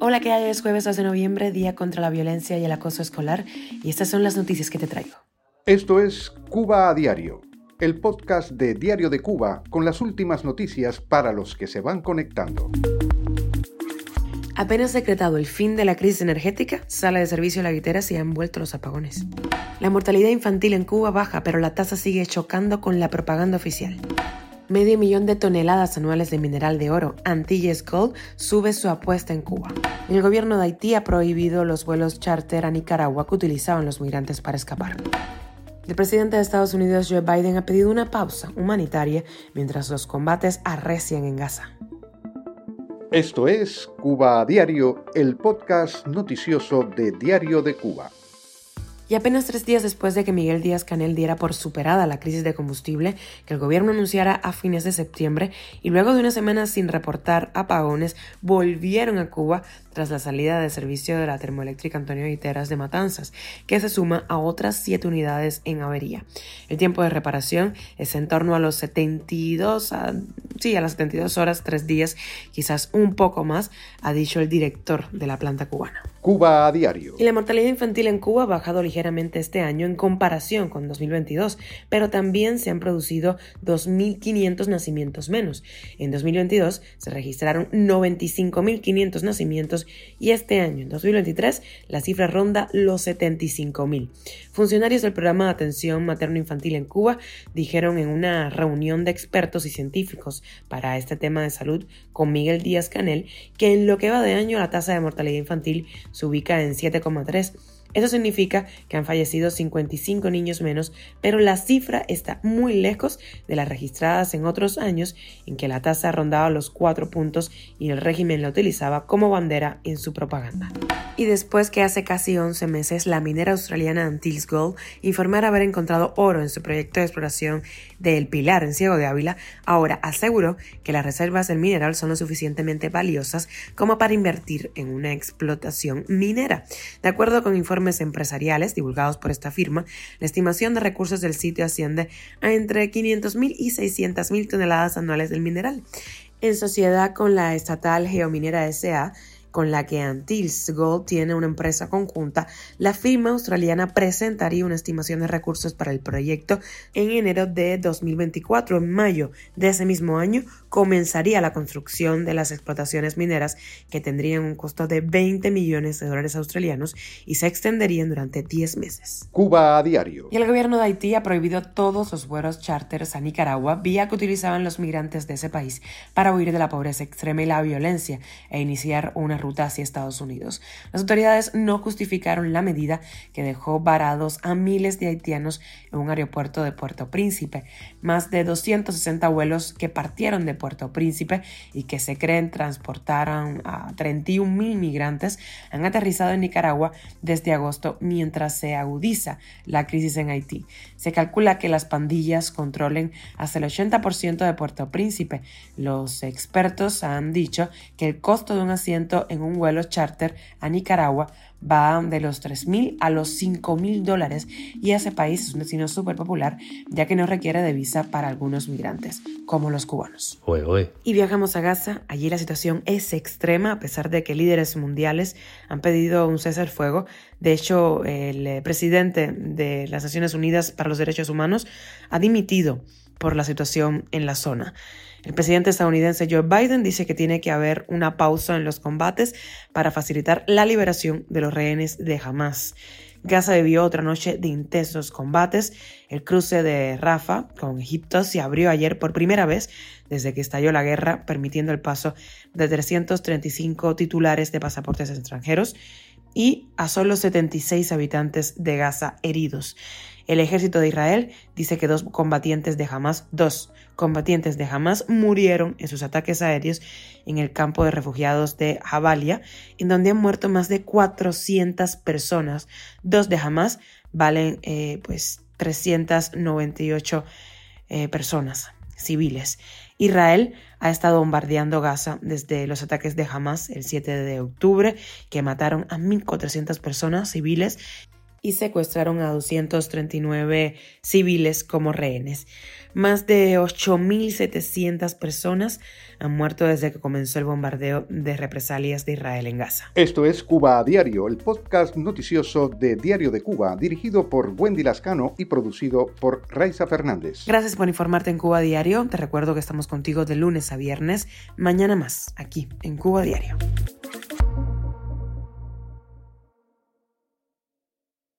Hola, ¿qué hay? Es jueves 2 de noviembre, Día contra la Violencia y el Acoso Escolar, y estas son las noticias que te traigo. Esto es Cuba a Diario, el podcast de Diario de Cuba con las últimas noticias para los que se van conectando. Apenas decretado el fin de la crisis energética, sale de servicio la guitera y han vuelto los apagones. La mortalidad infantil en Cuba baja, pero la tasa sigue chocando con la propaganda oficial. Medio millón de toneladas anuales de mineral de oro, Antilles Gold, sube su apuesta en Cuba. El gobierno de Haití ha prohibido los vuelos charter a Nicaragua que utilizaban los migrantes para escapar. El presidente de Estados Unidos, Joe Biden, ha pedido una pausa humanitaria mientras los combates arrecian en Gaza. Esto es Cuba a Diario, el podcast noticioso de Diario de Cuba. Y apenas tres días después de que Miguel Díaz Canel diera por superada la crisis de combustible que el gobierno anunciara a fines de septiembre y luego de una semana sin reportar apagones, volvieron a Cuba tras la salida de servicio de la termoeléctrica Antonio Guiteras de Matanzas, que se suma a otras siete unidades en avería. El tiempo de reparación es en torno a los 72, a, sí, a las 72 horas, tres días, quizás un poco más, ha dicho el director de la planta cubana. Cuba a diario. Y la mortalidad infantil en Cuba ha bajado ligeramente este año en comparación con 2022, pero también se han producido 2.500 nacimientos menos. En 2022 se registraron 95.500 nacimientos y este año, en 2023, la cifra ronda los 75.000. Funcionarios del programa de atención materno-infantil en Cuba dijeron en una reunión de expertos y científicos para este tema de salud con Miguel Díaz Canel que en lo que va de año la tasa de mortalidad infantil se ubica en 7,3 eso significa que han fallecido 55 niños menos, pero la cifra está muy lejos de las registradas en otros años en que la tasa rondaba los 4 puntos y el régimen la utilizaba como bandera en su propaganda. Y después que hace casi 11 meses la minera australiana Antilles Gold informara haber encontrado oro en su proyecto de exploración del Pilar en Ciego de Ávila, ahora aseguró que las reservas del mineral son lo suficientemente valiosas como para invertir en una explotación minera. De acuerdo con informes empresariales divulgados por esta firma, la estimación de recursos del sitio asciende a entre 500.000 y 600.000 toneladas anuales del mineral. En sociedad con la estatal Geominera SA, con la que Antilles Gold tiene una empresa conjunta, la firma australiana presentaría una estimación de recursos para el proyecto en enero de 2024. En mayo de ese mismo año comenzaría la construcción de las explotaciones mineras que tendrían un costo de 20 millones de dólares australianos y se extenderían durante 10 meses. Cuba a diario. Y el gobierno de Haití ha prohibido todos los vuelos charters a Nicaragua, vía que utilizaban los migrantes de ese país para huir de la pobreza extrema y la violencia e iniciar una ruta hacia Estados Unidos. Las autoridades no justificaron la medida que dejó varados a miles de haitianos en un aeropuerto de Puerto Príncipe. Más de 260 vuelos que partieron de Puerto Príncipe y que se creen transportaron a 31 mil migrantes han aterrizado en Nicaragua desde agosto mientras se agudiza la crisis en Haití. Se calcula que las pandillas controlen hasta el 80% de Puerto Príncipe. Los expertos han dicho que el costo de un asiento en un vuelo charter a Nicaragua va de los 3.000 a los 5.000 dólares y ese país es un destino súper popular ya que no requiere de visa para algunos migrantes, como los cubanos. Y viajamos a Gaza, allí la situación es extrema a pesar de que líderes mundiales han pedido un cese al fuego. De hecho, el presidente de las Naciones Unidas para los Derechos Humanos ha dimitido por la situación en la zona. El presidente estadounidense Joe Biden dice que tiene que haber una pausa en los combates para facilitar la liberación de los rehenes de Hamas. Gaza vivió otra noche de intensos combates. El cruce de Rafah con Egipto se abrió ayer por primera vez desde que estalló la guerra, permitiendo el paso de 335 titulares de pasaportes extranjeros y a solo 76 habitantes de Gaza heridos. El ejército de Israel dice que dos combatientes de Hamas, dos combatientes de Hamas murieron en sus ataques aéreos en el campo de refugiados de Jabalia, en donde han muerto más de 400 personas. Dos de Hamas valen eh, pues 398 eh, personas civiles. Israel ha estado bombardeando Gaza desde los ataques de Hamas el 7 de octubre, que mataron a 1.400 personas civiles y secuestraron a 239 civiles como rehenes. Más de 8.700 personas han muerto desde que comenzó el bombardeo de represalias de Israel en Gaza. Esto es Cuba a Diario, el podcast noticioso de Diario de Cuba, dirigido por Wendy Lascano y producido por Raiza Fernández. Gracias por informarte en Cuba Diario. Te recuerdo que estamos contigo de lunes a viernes. Mañana más, aquí en Cuba Diario.